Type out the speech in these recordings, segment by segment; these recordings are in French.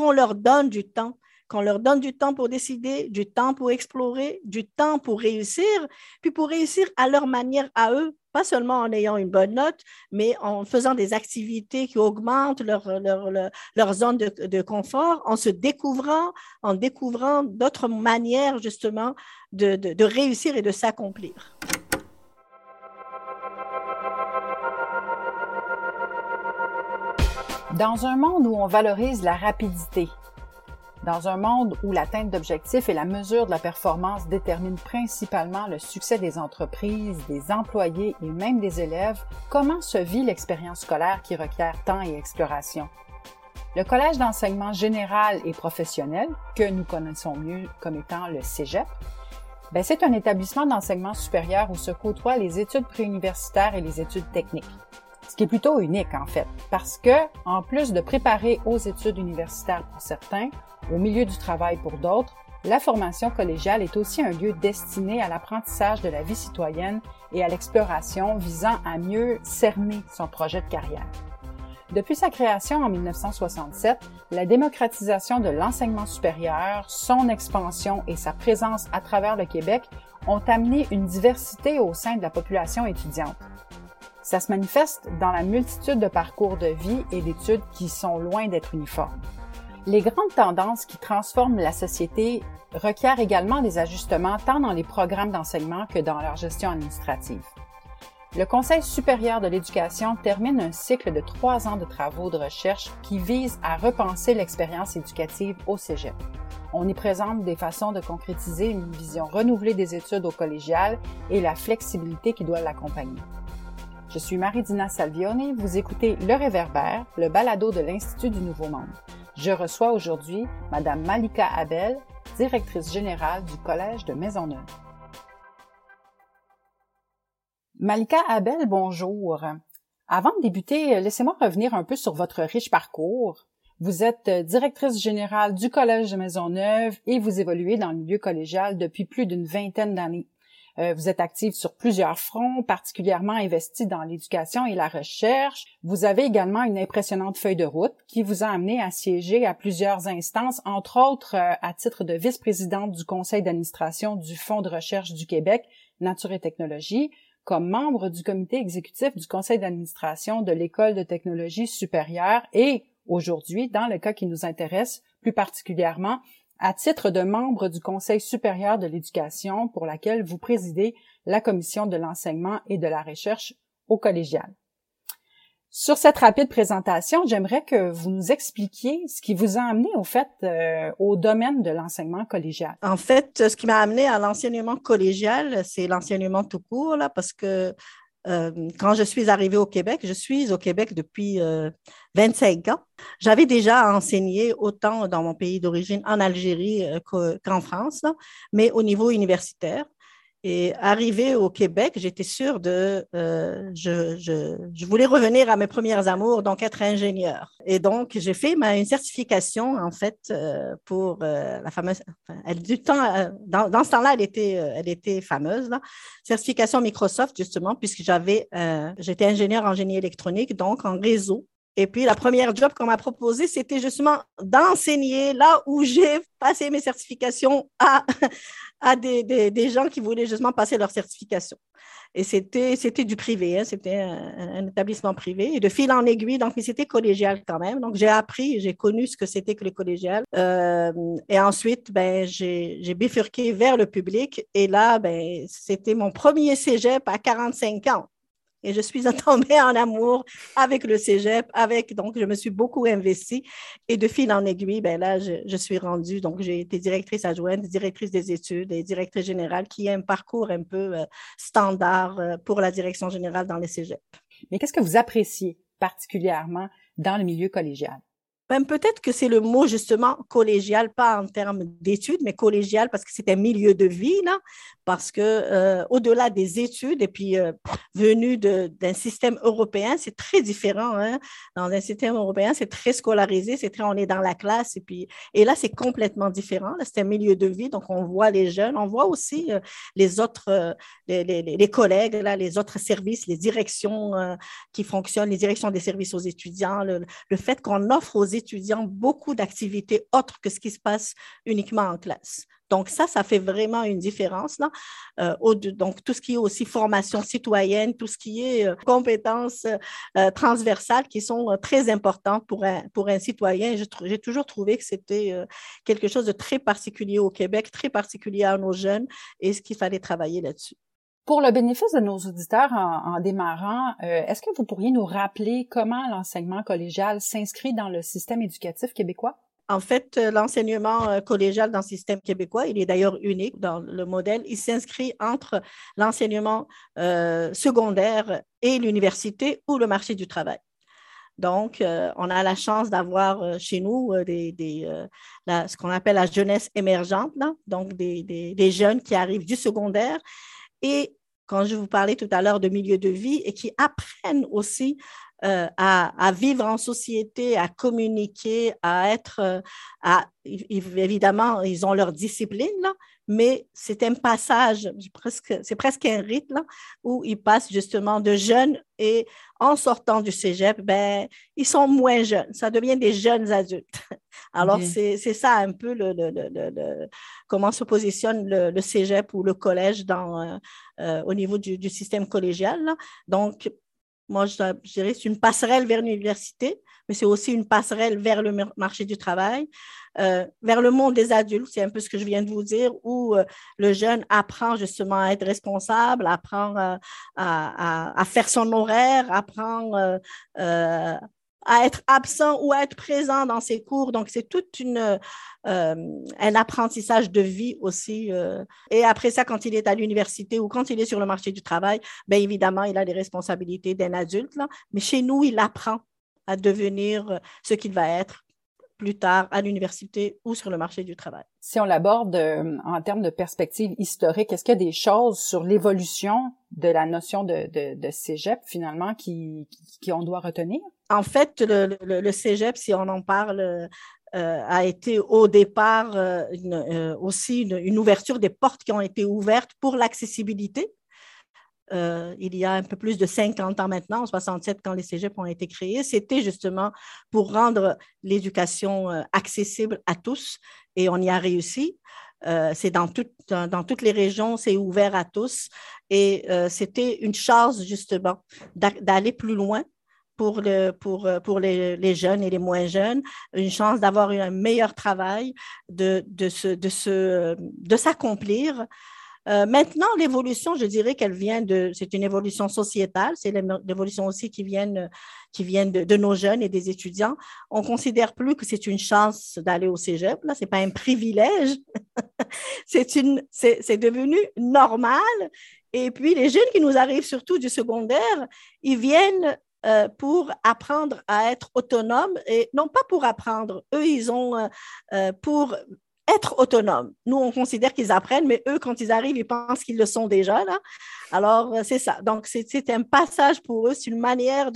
qu'on leur donne du temps qu'on leur donne du temps pour décider, du temps pour explorer, du temps pour réussir, puis pour réussir à leur manière à eux, pas seulement en ayant une bonne note, mais en faisant des activités qui augmentent leur, leur, zone de, confort, en se découvrant, en découvrant d'autres manières justement de, de réussir et de s'accomplir. Dans un monde où on valorise la rapidité, dans un monde où l'atteinte d'objectifs et la mesure de la performance déterminent principalement le succès des entreprises, des employés et même des élèves, comment se vit l'expérience scolaire qui requiert temps et exploration? Le Collège d'enseignement général et professionnel, que nous connaissons mieux comme étant le Cégep, ben c'est un établissement d'enseignement supérieur où se côtoient les études préuniversitaires et les études techniques ce qui est plutôt unique en fait, parce que en plus de préparer aux études universitaires pour certains, au milieu du travail pour d'autres, la formation collégiale est aussi un lieu destiné à l'apprentissage de la vie citoyenne et à l'exploration visant à mieux cerner son projet de carrière. Depuis sa création en 1967, la démocratisation de l'enseignement supérieur, son expansion et sa présence à travers le Québec ont amené une diversité au sein de la population étudiante. Ça se manifeste dans la multitude de parcours de vie et d'études qui sont loin d'être uniformes. Les grandes tendances qui transforment la société requièrent également des ajustements tant dans les programmes d'enseignement que dans leur gestion administrative. Le Conseil supérieur de l'éducation termine un cycle de trois ans de travaux de recherche qui vise à repenser l'expérience éducative au Cégep. On y présente des façons de concrétiser une vision renouvelée des études au collégial et la flexibilité qui doit l'accompagner. Je suis Marie-Dina Salvioni, vous écoutez Le Réverbère, le balado de l'Institut du Nouveau Monde. Je reçois aujourd'hui Madame Malika Abel, directrice générale du Collège de Maisonneuve. Malika Abel, bonjour. Avant de débuter, laissez-moi revenir un peu sur votre riche parcours. Vous êtes directrice générale du Collège de Maisonneuve et vous évoluez dans le milieu collégial depuis plus d'une vingtaine d'années. Euh, vous êtes active sur plusieurs fronts, particulièrement investie dans l'éducation et la recherche. Vous avez également une impressionnante feuille de route qui vous a amené à siéger à plusieurs instances, entre autres euh, à titre de vice-présidente du conseil d'administration du Fonds de recherche du Québec, Nature et Technologie, comme membre du comité exécutif du conseil d'administration de l'École de technologie supérieure et aujourd'hui, dans le cas qui nous intéresse plus particulièrement, à titre de membre du Conseil supérieur de l'éducation pour laquelle vous présidez la commission de l'enseignement et de la recherche au collégial. Sur cette rapide présentation, j'aimerais que vous nous expliquiez ce qui vous a amené au fait euh, au domaine de l'enseignement collégial. En fait, ce qui m'a amené à l'enseignement collégial, c'est l'enseignement tout court là, parce que quand je suis arrivée au Québec, je suis au Québec depuis 25 euh, ans. J'avais déjà enseigné autant dans mon pays d'origine, en Algérie, euh, qu'en France, mais au niveau universitaire. Et arrivé au Québec, j'étais sûre de, euh, je, je, je, voulais revenir à mes premières amours, donc être ingénieur. Et donc j'ai fait ma, une certification en fait euh, pour euh, la fameuse, enfin, elle, du temps, euh, dans, dans, ce temps-là, elle était, euh, elle était fameuse, là. certification Microsoft justement, puisque j'avais, j'étais ingénieur en génie électronique, donc en réseau. Et puis, la première job qu'on m'a proposé, c'était justement d'enseigner là où j'ai passé mes certifications à, à des, des, gens qui voulaient justement passer leur certification. Et c'était, du privé, hein, c'était un, établissement privé, et de fil en aiguille, donc c'était collégial quand même. Donc j'ai appris, j'ai connu ce que c'était que le collégial. Euh, et ensuite, ben, j'ai bifurqué vers le public, et là, ben, c'était mon premier cégep à 45 ans. Et je suis tombée en amour avec le cégep, avec, donc je me suis beaucoup investie. Et de fil en aiguille, ben là, je, suis rendue, donc j'ai été directrice adjointe, directrice des études et directrice générale, qui a un parcours un peu euh, standard euh, pour la direction générale dans les cégeps. Mais qu'est-ce que vous appréciez particulièrement dans le milieu collégial? Ben, peut-être que c'est le mot justement collégial, pas en termes d'études, mais collégial parce que c'est un milieu de vie, là, parce que euh, au-delà des études et puis euh, venu d'un système européen, c'est très différent. Hein? Dans un système européen, c'est très scolarisé, c'est très on est dans la classe et puis et là c'est complètement différent. C'est un milieu de vie, donc on voit les jeunes, on voit aussi euh, les autres, les, collègues là, les autres services, les directions qui fonctionnent, les directions des services aux étudiants, le, le fait qu'on offre aux étudiants étudiants beaucoup d'activités autres que ce qui se passe uniquement en classe. Donc ça, ça fait vraiment une différence. Là. Euh, donc tout ce qui est aussi formation citoyenne, tout ce qui est euh, compétences euh, transversales qui sont très importantes pour un, pour un citoyen. J'ai toujours trouvé que c'était quelque chose de très particulier au Québec, très particulier à nos jeunes et ce qu'il fallait travailler là-dessus. Pour le bénéfice de nos auditeurs en, démarrant, est-ce que vous pourriez nous rappeler comment l'enseignement collégial s'inscrit dans le système éducatif québécois? En fait, euh, l'enseignement euh, collégial dans le système québécois, il est d'ailleurs unique dans le modèle. Il s'inscrit entre l'enseignement euh, secondaire et l'université ou le marché du travail. Donc, on a la chance d'avoir chez nous ce qu'on appelle la jeunesse émergente, donc des, des, jeunes qui arrivent du secondaire et quand je vous parlais tout à l'heure de milieu de vie et qui apprennent aussi euh, à, vivre en société, à communiquer, à être, euh, évidemment, ils ont leur discipline, là, mais c'est un passage, presque, c'est presque un rite là, où ils passent justement de jeunes et en sortant du cégep, ben, ils sont moins jeunes, ça devient des jeunes adultes. Alors, c'est, ça un peu le, le, le, comment se positionne le, cégep ou le collège dans, euh, au niveau du, du système collégial. Là. Donc, moi, je, dirais que c'est une passerelle vers l'université, mais c'est aussi une passerelle vers le marché du travail, euh, vers le monde des adultes, c'est un peu ce que je viens de vous dire, où euh, le jeune apprend justement à être responsable, apprend euh, à, faire son horaire, apprend à être absent ou à être présent dans ses cours. Donc, c'est toute une, euh, un apprentissage de vie aussi. Euh. Et après ça, quand il est à l'université ou quand il est sur le marché du travail, bien évidemment, il a les responsabilités d'un adulte. Là. Mais chez nous, il apprend à devenir euh, ce qu'il va être plus tard à l'université ou sur le marché du travail. Si on l'aborde en termes de perspective historique, est-ce qu'il y a des choses sur l'évolution de la notion de, de, de cégep finalement qui, qui, on doit retenir? En fait, le, le, cégep, si on en parle, euh, a été au départ euh, euh, aussi une, ouverture des portes qui ont été ouvertes pour l'accessibilité. il y a un peu plus de 50 ans maintenant, en 67, quand les cégeps ont été créés, c'était justement pour rendre l'éducation accessible à tous et on y a réussi. C'est dans, dans, toutes les régions, c'est ouvert à tous. Et c'était une chance, justement, d'aller plus loin pour, le, pour, pour les, les, jeunes et les moins jeunes, une chance d'avoir un meilleur travail, de, de, de, de s'accomplir euh, maintenant, l'évolution, je dirais qu'elle vient de, c'est une évolution sociétale, c'est l'évolution aussi qui vient, qui vient de, nos jeunes et des étudiants. On considère plus que c'est une chance d'aller au cégep, là, c'est pas un privilège, c'est une, c'est devenu normal. Et puis, les jeunes qui nous arrivent surtout du secondaire, ils viennent euh, pour apprendre à être autonomes et non pas pour apprendre. Eux, ils ont euh, pour être autonome. Nous, on considère qu'ils apprennent, mais eux, quand ils arrivent, ils pensent qu'ils le sont déjà. Là. Alors, euh, c'est ça. Donc, c'est un passage pour eux, c'est une manière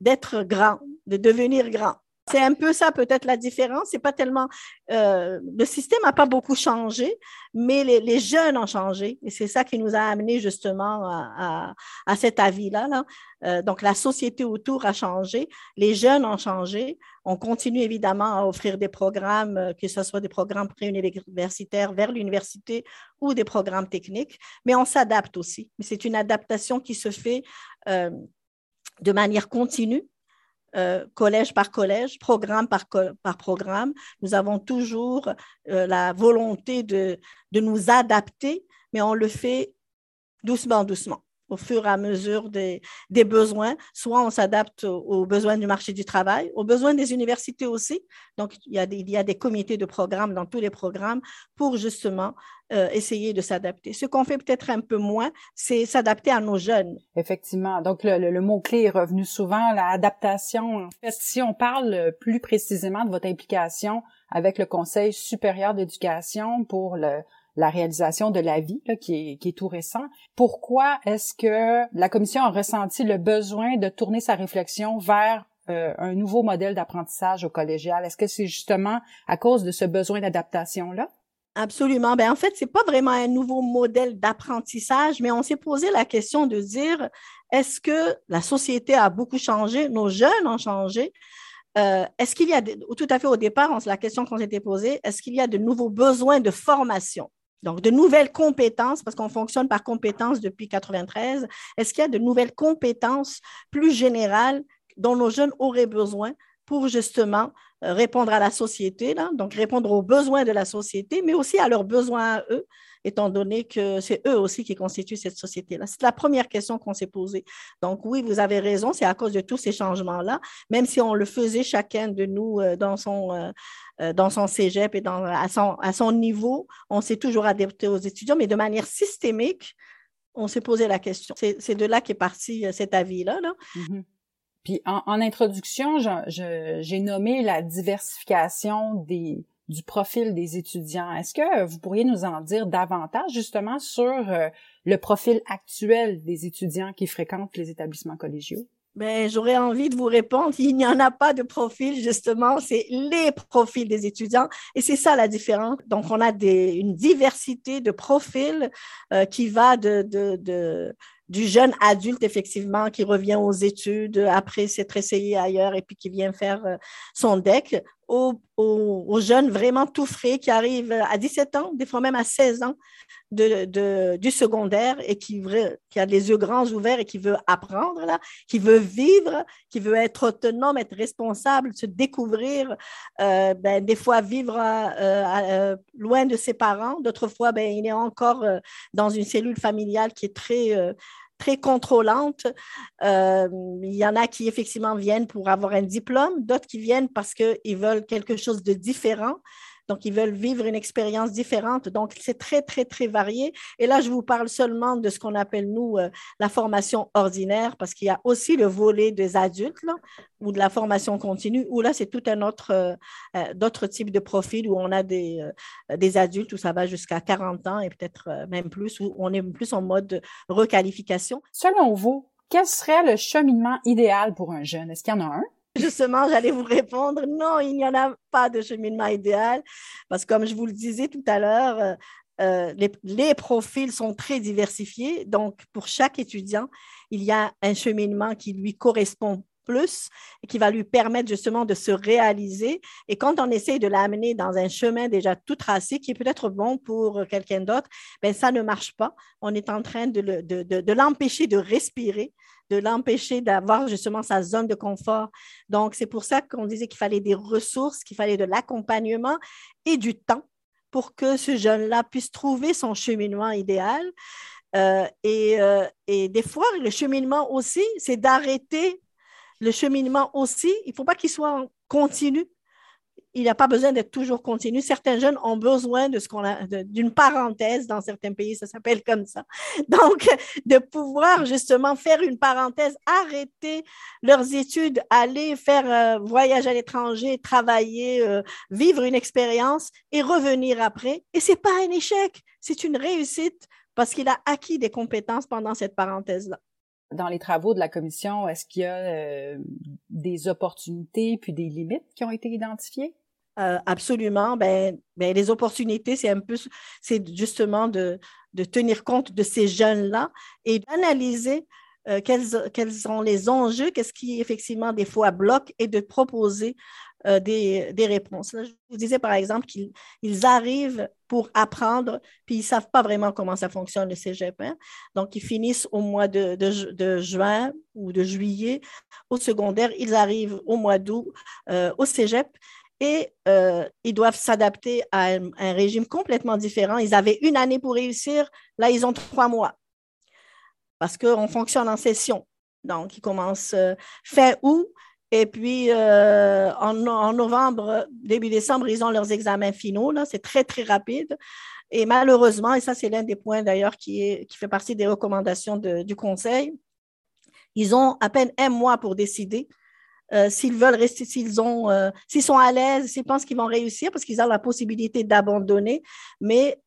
d'être grand, de devenir grand. C'est un peu ça peut-être la différence. C'est pas tellement euh, le système n'a pas beaucoup changé, mais les, jeunes ont changé et c'est ça qui nous a amené justement à, cet avis-là. Là. Euh, donc la société autour a changé, les jeunes ont changé. On continue évidemment à offrir des programmes, euh, que ce soit des programmes préuniversitaires vers l'université ou des programmes techniques, mais on s'adapte aussi. Mais c'est une adaptation qui se fait de manière continue euh, collège par collège, programme par, par programme. Nous avons toujours euh, la volonté de, de nous adapter, mais on le fait doucement, doucement au fur et à mesure des, des besoins. Soit on s'adapte aux, besoins du marché du travail, aux besoins des universités aussi. Donc, il y a des, il y a des comités de programme dans tous les programmes pour justement euh, essayer de s'adapter. Ce qu'on fait peut-être un peu moins, c'est s'adapter à nos jeunes. Effectivement. Donc, le, le, mot-clé est revenu souvent, l'adaptation. En fait, si on parle plus précisément de votre implication avec le Conseil supérieur d'éducation pour le, la réalisation de la vie, qui, est, qui est tout récent. Pourquoi est-ce que la commission a ressenti le besoin de tourner sa réflexion vers euh, un nouveau modèle d'apprentissage au collégial? Est-ce que c'est justement à cause de ce besoin d'adaptation-là? Absolument. Ben, en fait, c'est pas vraiment un nouveau modèle d'apprentissage, mais on s'est posé la question de dire, est-ce que la société a beaucoup changé, nos jeunes ont changé, euh, est-ce qu'il y a, tout à fait au départ, la question qu'on s'était posée, est-ce qu'il y a de nouveaux besoins de formation? Donc, de nouvelles compétences, parce qu'on fonctionne par compétences depuis 93. Est-ce qu'il y a de nouvelles compétences plus générales dont nos jeunes auraient besoin pour justement euh, répondre à la société, donc répondre aux besoins de la société, mais aussi à leurs besoins à eux, étant donné que c'est eux aussi qui constituent cette société-là. C'est la première question qu'on s'est posée. Donc oui, vous avez raison, c'est à cause de tous ces changements-là, même si on le faisait chacun de nous euh, dans son... Euh, dans son cégep et dans, à, son, niveau, on s'est toujours adapté aux étudiants, mais de manière systémique, on s'est posé la question. C'est de là qu'est parti cet avis-là. Là. Mm-hmm. Puis en, introduction, j'ai nommé la diversification des, du profil des étudiants. Est-ce que vous pourriez nous en dire davantage justement sur euh, le profil actuel des étudiants qui fréquentent les établissements collégiaux? Ben, j'aurais envie de vous répondre, il n'y en a pas de profil, justement, c'est les profils des étudiants et c'est ça la différence. Donc, on a des, une diversité de profils euh, qui va de, de, de du jeune adulte, effectivement, qui revient aux études après s'être essayé ailleurs et puis qui vient faire euh, son deck, aux, jeunes vraiment tout frais qui arrivent à 17 ans, des fois même à 16 ans de, du secondaire et qui, qui a les yeux grands ouverts et qui veut apprendre, là, qui veut vivre, qui veut être autonome, être responsable, se découvrir, euh, ben, des fois vivre euh, loin de ses parents, d'autres fois, ben, il est encore dans une cellule familiale qui est très très contrôlante. Euh, il y en a qui effectivement viennent pour avoir un diplôme, d'autres qui viennent parce qu'ils veulent quelque chose de différent. Donc, ils veulent vivre une expérience différente. Donc, c'est très, très, très varié. Et là, je vous parle seulement de ce qu'on appelle, nous, euh, la formation ordinaire, parce qu'il y a aussi le volet des adultes, ou de la formation continue, où là, c'est tout un autre, euh, euh, d'autres types de profils, où on a des, des adultes, où ça va jusqu'à 40 ans et peut-être même plus, où on est plus en mode requalification. Selon vous, quel serait le cheminement idéal pour un jeune? Est-ce qu'il y en a un? Justement, j'allais vous répondre, non, il n'y en a pas de cheminement idéal, parce que comme je vous le disais tout à l'heure, euh, euh, les, profils sont très diversifiés. Donc, pour chaque étudiant, il y a un cheminement qui lui correspond plus et qui va lui permettre justement de se réaliser. Et quand on essaie de l'amener dans un chemin déjà tout tracé, qui est peut-être bon pour quelqu'un d'autre, ben ça ne marche pas. On est en train de l'empêcher de respirer, de l'empêcher d'avoir justement sa zone de confort. Donc, c'est pour ça qu'on disait qu'il fallait des ressources, qu'il fallait de l'accompagnement et du temps pour que ce jeune-là puisse trouver son cheminement idéal. Euh, et, euh, et, des fois, le cheminement aussi, c'est d'arrêter le cheminement aussi. Il ne faut pas qu'il soit continu il n'a pas besoin d'être toujours continu. Certains jeunes ont besoin de ce qu'on a, d'une parenthèse dans certains pays, ça s'appelle comme ça. Donc, de pouvoir justement faire une parenthèse, arrêter leurs études, aller faire un voyage à l'étranger, travailler, euh, vivre une expérience et revenir après. Et c'est pas un échec, c'est une réussite parce qu'il a acquis des compétences pendant cette parenthèse-là dans les travaux de la commission, est-ce qu'il y a euh, des opportunités puis des limites qui ont été identifiées? Euh, absolument. Ben, ben, les opportunités, c'est un peu, c'est justement de, de, tenir compte de ces jeunes-là et d'analyser euh, quels, sont les enjeux, qu'est-ce qui effectivement des fois bloque et de proposer euh, des, réponses. je vous disais par exemple qu'ils arrivent pour apprendre, puis ils ne savent pas vraiment comment ça fonctionne le cégep. Hein. Donc, ils finissent au mois de, juin ou de juillet. Au secondaire, ils arrivent au mois d'août euh, au cégep et ils doivent s'adapter à un, régime complètement différent. Ils avaient une année pour réussir, là, ils ont trois mois parce qu'on fonctionne en session. Donc, ils commencent fin août et puis, euh, en, novembre, début décembre, ils ont leurs examens finaux. C'est très, très rapide. Et malheureusement, et ça, c'est l'un des points d'ailleurs qui, qui fait partie des recommandations du Conseil, ils ont à peine un mois pour décider euh, s'ils veulent rester, s'ils ont, euh, s'ils sont à l'aise, s'ils pensent qu'ils vont réussir parce qu'ils ont la possibilité d'abandonner. Mais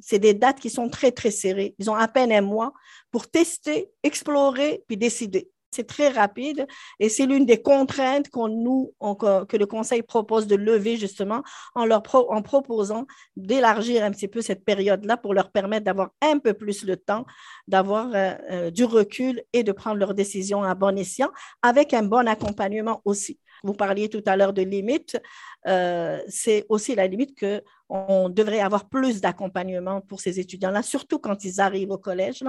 c'est des dates qui sont très, très serrées. Ils ont à peine un mois pour tester, explorer, puis décider. C'est très rapide et c'est l'une des contraintes que le Conseil propose de lever justement en, leur proposant d'élargir un petit peu cette période-là pour leur permettre d'avoir un peu plus le temps, d'avoir euh, euh, du recul et de prendre leurs décisions à bon escient avec un bon accompagnement aussi. Vous parliez tout à l'heure de limites. Euh, c'est aussi la limite que on devrait avoir plus d'accompagnement pour ces étudiants-là, surtout quand ils arrivent au collège,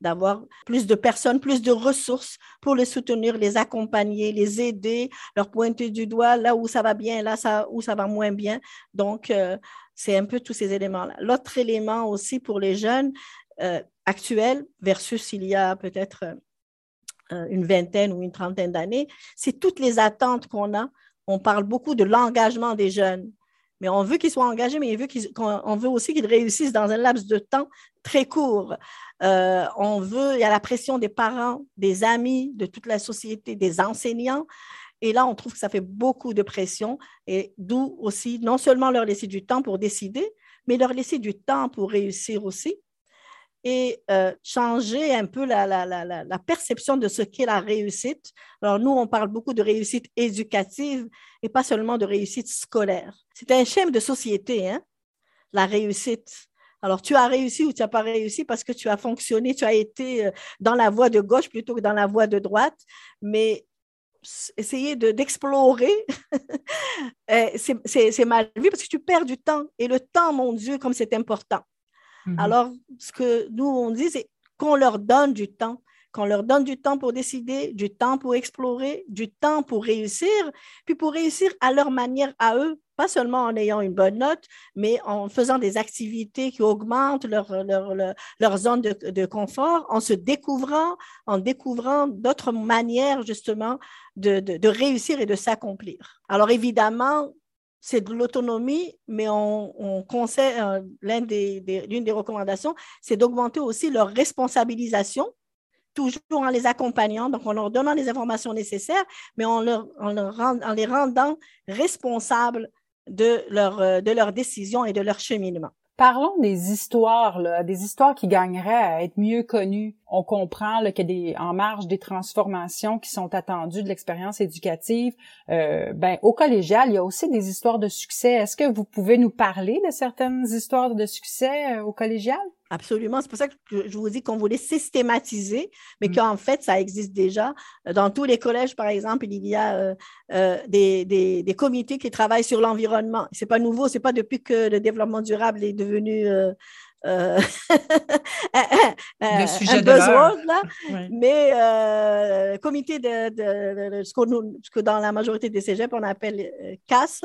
d'avoir plus de personnes, plus de ressources pour les soutenir, les accompagner, les aider, leur pointer du doigt là où ça va bien, là où ça va moins bien. Donc, euh, c'est un peu tous ces éléments-là. L'autre élément aussi pour les jeunes euh, actuels versus il y a peut-être euh, une vingtaine ou une trentaine d'années, c'est toutes les attentes qu'on a. On parle beaucoup de l'engagement des jeunes, mais on veut qu'ils soient engagés, mais on veut aussi qu'ils réussissent dans un laps de temps très court. Euh, on veut, il y a la pression des parents, des amis, de toute la société, des enseignants. Et là, on trouve que ça fait beaucoup de pression, et d'où aussi non seulement leur laisser du temps pour décider, mais leur laisser du temps pour réussir aussi et euh, changer un peu la, la, la, la perception de ce qu'est la réussite. Alors, nous, on parle beaucoup de réussite éducative et pas seulement de réussite scolaire. C'est un schéma de société, hein, la réussite. Alors, tu as réussi ou tu n'as pas réussi parce que tu as fonctionné, tu as été euh, dans la voie de gauche plutôt que dans la voie de droite, mais essayer d'explorer, euh, c'est mal vu parce que tu perds du temps. Et le temps, mon Dieu, comme c'est important. Mhm. Alors, ce que nous, on dit, c'est qu'on leur donne du temps, qu'on leur donne du temps pour décider, du temps pour explorer, du temps pour réussir, puis pour réussir à leur manière à eux, pas seulement en ayant une bonne note, mais en faisant des activités qui augmentent leur, leur, zone de, de, confort, en se découvrant, en découvrant d'autres manières justement de, de réussir et de s'accomplir. Alors évidemment, c'est de l'autonomie, mais on, conseille, euh, l'une des, recommandations, c'est d'augmenter aussi leur responsabilisation, toujours en les accompagnant, donc en leur donnant les informations nécessaires, mais en, les rendant responsables euh, de leurs décisions et de leur cheminement. Parlons des histoires, là, des histoires qui gagneraient à être mieux connues. On comprend qu'il y a des, en marge des transformations qui sont attendues de l'expérience éducative. Euh, ben, au collégial, il y a aussi des histoires de succès. Est-ce que vous pouvez nous parler de certaines histoires de succès euh, au collégial? Absolument. C'est pour ça que je vous dis qu'on voulait systématiser, mais mm. qu'en fait, ça existe déjà. Dans tous les collèges, par exemple, il y a euh, euh, des, des, comités qui travaillent sur l'environnement. Ce n'est pas nouveau, ce n'est pas depuis que le développement durable est devenu euh, euh un, sujet besoin, là. mais euh, comité de, de, ce, que dans la majorité des cégeps, on appelle CAS,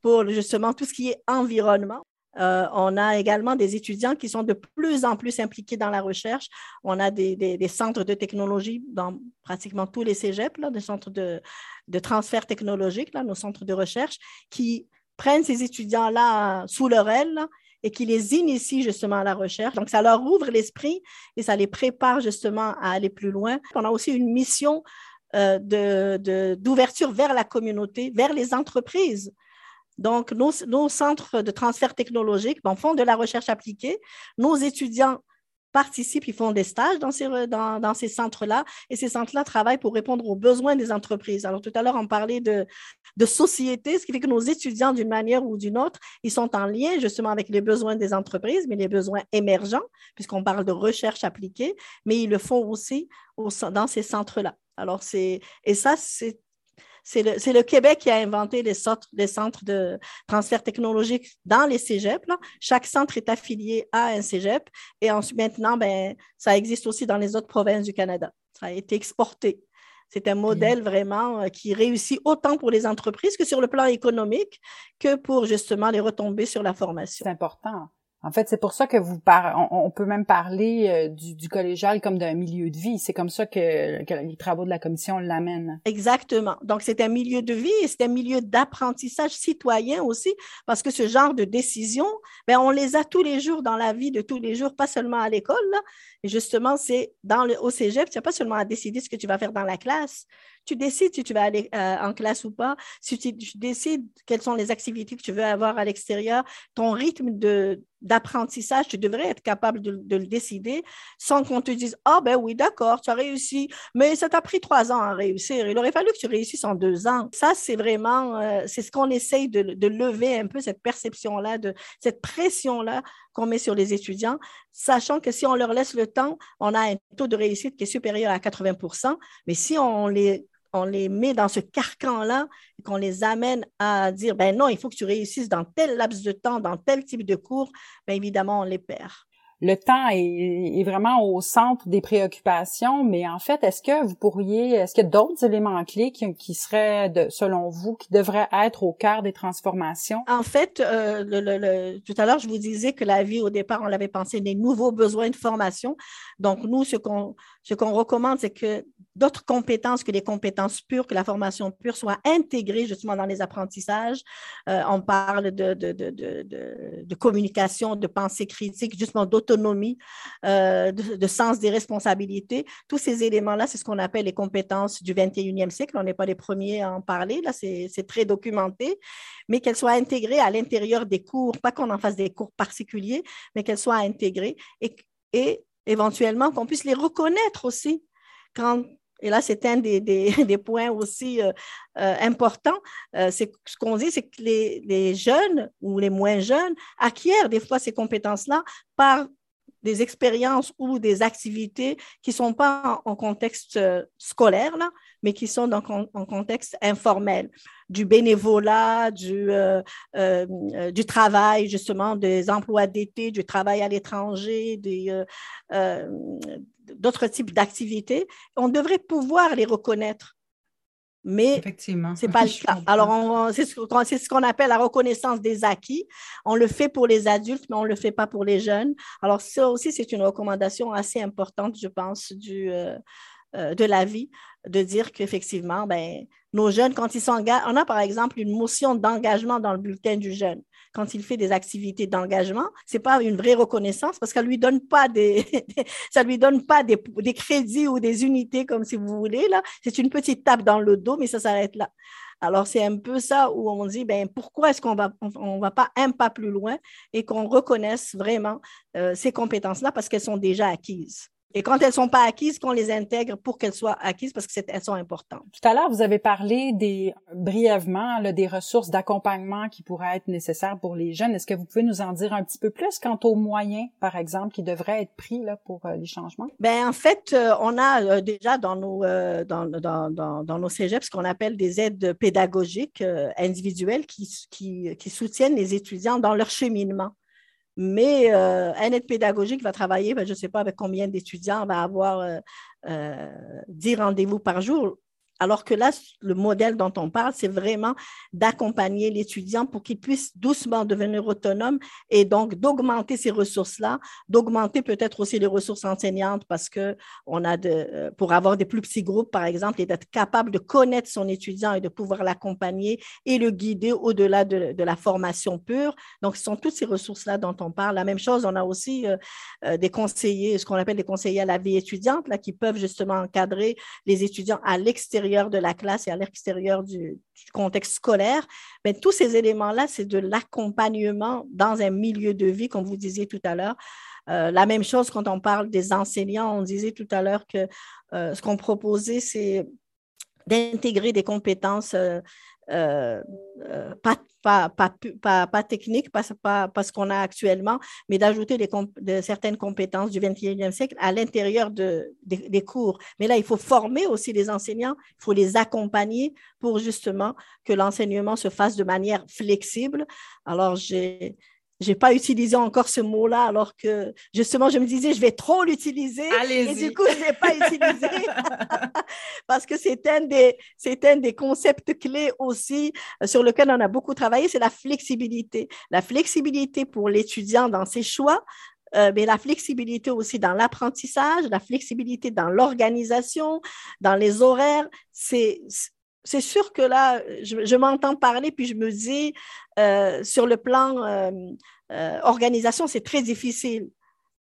pour justement tout ce qui est environnement. Euh, on a également des étudiants qui sont de plus en plus impliqués dans la recherche. On a des, centres de technologie dans pratiquement tous les cégeps, des centres de, transfert technologique, nos centres de recherche, qui prennent ces étudiants-là sous leur aile et qui les initient justement à la recherche. Donc, ça leur ouvre l'esprit et ça les prépare justement à aller plus loin. On a aussi une mission euh, d'ouverture vers la communauté, vers les entreprises donc, nos, centres de transfert technologique font de la recherche appliquée. Nos étudiants participent, ils font des stages dans ces, centres-là et ces centres-là travaillent pour répondre aux besoins des entreprises. Alors, tout à l'heure, on parlait de, de société, ce qui fait que nos étudiants, d'une manière ou d'une autre, ils sont en lien justement avec les besoins des entreprises, mais les besoins émergents, puisqu'on parle de recherche appliquée, mais ils le font aussi dans ces centres-là. Alors, c'est, et ça, c'est c'est le, Québec qui a inventé les, centres, centres de transfert technologique dans les cégeps. Chaque centre est affilié à un cégep et ensuite, maintenant, ben, ça existe aussi dans les autres provinces du Canada. Ça a été exporté. C'est un modèle vraiment euh, qui réussit autant pour les entreprises que sur le plan économique que pour justement les retomber sur la formation. C'est important. En fait, c'est pour ça que vous par... on, peut même parler euh, du, collégial comme d'un milieu de vie. C'est comme ça que, les travaux de la commission l'amènent. Exactement. Donc, c'est un milieu de vie et c'est un milieu d'apprentissage citoyen aussi, parce que ce genre de décisions, ben, on les a tous les jours dans la vie de tous les jours, pas seulement à l'école. Et justement, c'est dans le, au cégep, tu n'as pas seulement à décider ce que tu vas faire dans la classe, tu décides si tu vas aller euh, en classe ou pas, si tu, décides quelles sont les activités que tu veux avoir à l'extérieur, ton rythme d'apprentissage, tu devrais être capable de, le décider sans qu'on te dise Ah, ben oui, d'accord, tu as réussi, mais ça t'a pris trois ans à réussir. Il aurait fallu que tu réussisses en deux ans. Ça, c'est vraiment, euh, c'est ce qu'on essaye de, de, lever un peu, cette perception-là, de cette pression-là qu'on met sur les étudiants, sachant que si on leur laisse le temps, on a un taux de réussite qui est supérieur à 80% mais si on les on les met dans ce carcan-là et qu'on les amène à dire, ben non, il faut que tu réussisses dans tel laps de temps, dans tel type de cours, bien évidemment, on les perd le temps est, vraiment au centre des préoccupations, mais en fait, est-ce que vous pourriez, est-ce qu'il y a d'autres éléments clés qui, seraient, de, selon vous, qui devraient être au cœur des transformations? En fait, euh, tout à l'heure, je vous disais que la vie, au départ, on l'avait pensé des nouveaux besoins de formation. Donc, nous, ce qu'on ce qu'on recommande, c'est que d'autres compétences que les compétences pures, que la formation pure soit intégrée justement dans les apprentissages. Euh, on parle de, de, de, de, communication, de pensée critique, justement d'autonomie, euh, de, sens des responsabilités. Tous ces éléments-là, c'est ce qu'on appelle les compétences du 21e siècle. On n'est pas les premiers à en parler, là, c'est très documenté, mais qu'elles soient intégrées à l'intérieur des cours, pas qu'on en fasse des cours particuliers, mais qu'elles soient intégrées et, et éventuellement qu'on puisse les reconnaître aussi. Quand, et là, c'est un des, des, points aussi euh, euh, importants. Euh, ce qu'on dit, c'est que les, les, jeunes ou les moins jeunes acquièrent des fois ces compétences-là par des expériences ou des activités qui ne sont pas en, contexte scolaire, là, mais qui sont en contexte informel du bénévolat, du, euh, euh, du travail, justement, des emplois d'été, du travail à l'étranger, euh, d'autres types d'activités. On devrait pouvoir les reconnaître. Mais ce n'est pas le cas. Alors, c'est ce qu'on appelle la reconnaissance des acquis. On le fait pour les adultes, mais on ne le fait pas pour les jeunes. Alors, ça aussi, c'est une recommandation assez importante, je pense, du, de la vie, de dire qu'effectivement, ben, nos jeunes, quand ils s'engagent, on a par exemple une motion d'engagement dans le bulletin du jeune. Quand il fait des activités d'engagement, ce n'est pas une vraie reconnaissance parce qu'elle lui donne pas des, ça lui donne pas des, crédits ou des unités comme si vous voulez là. C'est une petite tape dans le dos, mais ça s'arrête là. Alors, c'est un peu ça où on dit, ben, pourquoi est-ce qu'on va, va pas un pas plus loin et qu'on reconnaisse vraiment euh, ces compétences-là parce qu'elles sont déjà acquises. Et quand elles ne sont pas acquises, qu'on les intègre pour qu'elles soient acquises parce qu'elles sont importantes. Tout à l'heure, vous avez parlé des brièvement là, des ressources d'accompagnement qui pourraient être nécessaires pour les jeunes. Est-ce que vous pouvez nous en dire un petit peu plus quant aux moyens, par exemple, qui devraient être pris là, pour euh, les changements? Ben en fait, euh, on a euh, déjà dans nos, dans, dans, dans, dans, nos cégeps ce qu'on appelle des aides pédagogiques individuelles qui, qui, qui soutiennent les étudiants dans leur cheminement. Mais euh, un aide pédagogique va travailler, ben, je ne sais pas avec combien d'étudiants va avoir euh, euh, 10 rendez-vous par jour. Alors que là, le modèle dont on parle, c'est vraiment d'accompagner l'étudiant pour qu'il puisse doucement devenir autonome et donc d'augmenter ces ressources-là, d'augmenter peut-être aussi les ressources enseignantes parce que on a euh, pour avoir des plus petits groupes, par exemple, et d'être capable de connaître son étudiant et de pouvoir l'accompagner et le guider au-delà de, la formation pure. Donc, ce sont toutes ces ressources-là dont on parle. La même chose, on a aussi euh, euh, des conseillers, ce qu'on appelle des conseillers à la vie étudiante, là, qui peuvent justement encadrer les étudiants à l'extérieur de la classe et à l'extérieur du, contexte scolaire, mais tous ces éléments-là, c'est de l'accompagnement dans un milieu de vie, comme vous disiez tout à l'heure. Euh, la même chose quand on parle des enseignants, on disait tout à l'heure que euh, ce qu'on proposait, c'est d'intégrer des compétences euh, euh, euh, pas, pas, pas, pas, technique, pas, pas, ce qu'on a actuellement, mais d'ajouter de certaines compétences du 21e siècle à l'intérieur de, des cours. Mais là, il faut former aussi les enseignants, il faut les accompagner pour justement que l'enseignement se fasse de manière flexible. Alors, j'ai j'ai pas utilisé encore ce mot-là, alors que justement, je me disais, je vais trop l'utiliser. Et du coup, je ne l'ai pas utilisé parce que c'est un, des, un des concepts clés aussi euh, sur lequel on a beaucoup travaillé, c'est la flexibilité. La flexibilité pour l'étudiant dans ses choix, euh, mais la flexibilité aussi dans l'apprentissage, la flexibilité dans l'organisation, dans les horaires, c'est c'est sûr que là, je, m'entends parler, puis je me dis, euh, sur le plan organisation, c'est très difficile.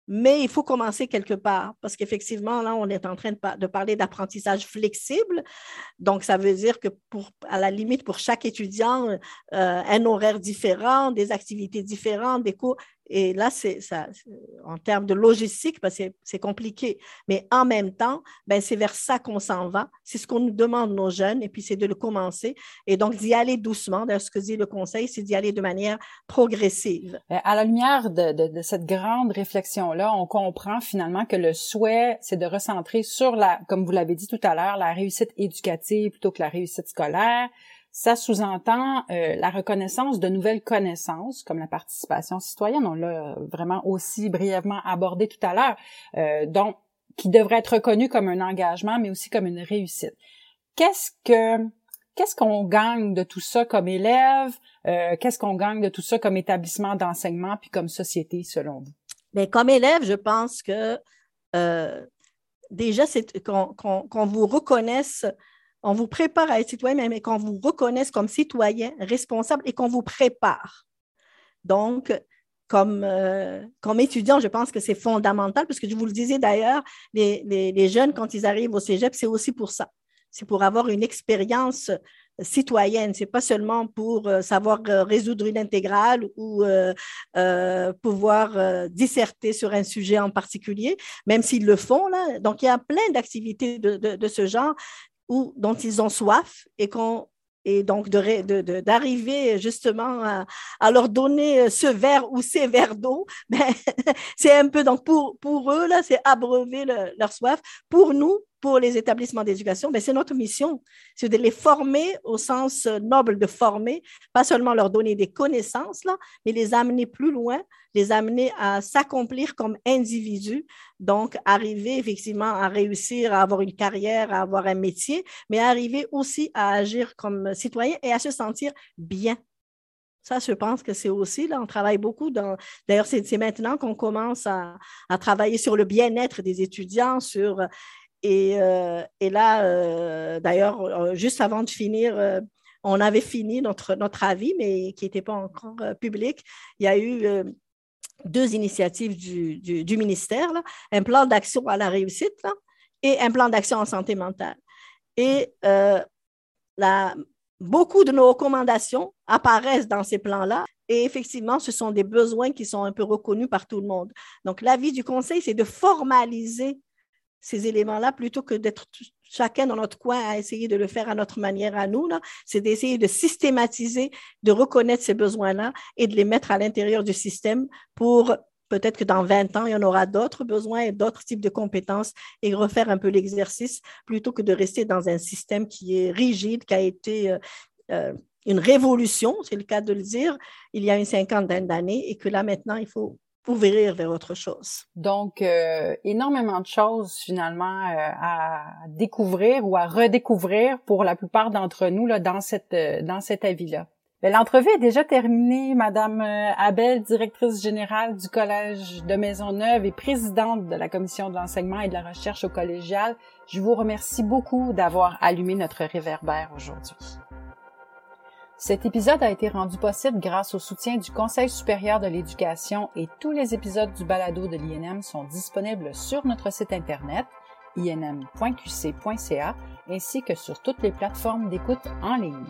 Mais il faut commencer quelque part, parce qu'effectivement, là, on est en train de, parler d'apprentissage flexible. Donc, ça veut dire que, pour, à la limite, pour chaque étudiant, un horaire différent, des activités différentes, des cours. Et là, c'est ça, en termes de logistique, que c'est compliqué. Mais en même temps, ben, c'est vers ça qu'on s'en va. C'est ce qu'on nous demande, nos jeunes, et puis c'est de le commencer. Et donc, d'y aller doucement. D'ailleurs, ce que dit le conseil, c'est d'y aller de manière progressive. Ben, à la lumière de, de, de cette grande réflexion-là, on comprend finalement que le souhait, c'est de recentrer sur la, comme vous l'avez dit tout à l'heure, la réussite éducative plutôt que la réussite scolaire, ça sous-entend euh, la reconnaissance de nouvelles connaissances, comme la participation citoyenne. On l'a vraiment aussi brièvement abordé tout à l'heure. Euh, donc, qui devrait être reconnu comme un engagement, mais aussi comme une réussite. Qu'est-ce que qu'est-ce qu'on gagne de tout ça comme élève? Euh, Qu'est-ce qu'on gagne de tout ça comme établissement d'enseignement puis comme société, selon vous? Mais comme élève, je pense que euh, déjà, c'est qu'on vous reconnaisse on vous prépare à être citoyen, mais qu'on vous reconnaisse comme citoyen responsable et qu'on vous prépare. Donc, comme, euh, comme étudiant, je pense que c'est fondamental, parce que je vous le disais d'ailleurs, les, jeunes, quand ils arrivent au cégep, c'est aussi pour ça. C'est pour avoir une expérience citoyenne. C'est pas seulement pour euh, savoir euh, résoudre une intégrale ou pouvoir disserter sur un sujet en particulier, même s'ils le font. Là. Donc, il y a plein d'activités de, de, ce genre ou dont ils ont soif et qu'on et donc d'arriver de, justement à, leur donner ce verre ou ces verres d'eau, ben, c'est un peu, donc pour, pour eux, là, c'est abreuver leur soif. Pour nous, pour les établissements d'éducation, ben, c'est notre mission, c'est de les former au sens noble de former, pas seulement leur donner des connaissances, là, mais les amener plus loin, les amener à s'accomplir comme individus, donc arriver effectivement à réussir à avoir une carrière, à avoir un métier, mais arriver aussi à agir comme citoyen et à se sentir bien ça, je pense que c'est aussi, là, on travaille beaucoup dans. D'ailleurs, c'est maintenant qu'on commence à, travailler sur le bien-être des étudiants, sur et, euh, et là, euh, d'ailleurs, euh, juste avant de finir, on avait fini notre, avis, mais qui n'était pas encore public. Il y a eu deux initiatives du, ministère, un plan d'action à la réussite et un plan d'action en santé mentale. Et beaucoup de nos recommandations apparaissent dans ces plans-là. Et effectivement, ce sont des besoins qui sont un peu reconnus par tout le monde. Donc, l'avis du Conseil, c'est de formaliser ces éléments-là plutôt que d'être chacun dans notre coin à essayer de le faire à notre manière à nous. C'est d'essayer de systématiser, de reconnaître ces besoins-là et de les mettre à l'intérieur du système pour peut-être que dans 20 ans, il y en aura d'autres besoins et d'autres types de compétences et refaire un peu l'exercice plutôt que de rester dans un système qui est rigide, qui a été euh, euh, une révolution, c'est le cas de le dire, il y a une cinquantaine d'années et que là maintenant, il faut ouvrir vers autre chose. Donc, euh, énormément de choses finalement euh, à découvrir ou à redécouvrir pour la plupart d'entre nous là, dans, cette, euh, dans cet avis-là. Ben, l'entrevue est déjà terminée, Madame Abel, directrice générale du Collège de Maisonneuve et présidente de la Commission de l'enseignement et de la recherche au collégial. Je vous remercie beaucoup d'avoir allumé notre réverbère aujourd'hui. Cet épisode a été rendu possible grâce au soutien du Conseil supérieur de l'éducation et tous les épisodes du balado de l'INM sont disponibles sur notre site internet inm.qc.ca ainsi que sur toutes les plateformes d'écoute en ligne.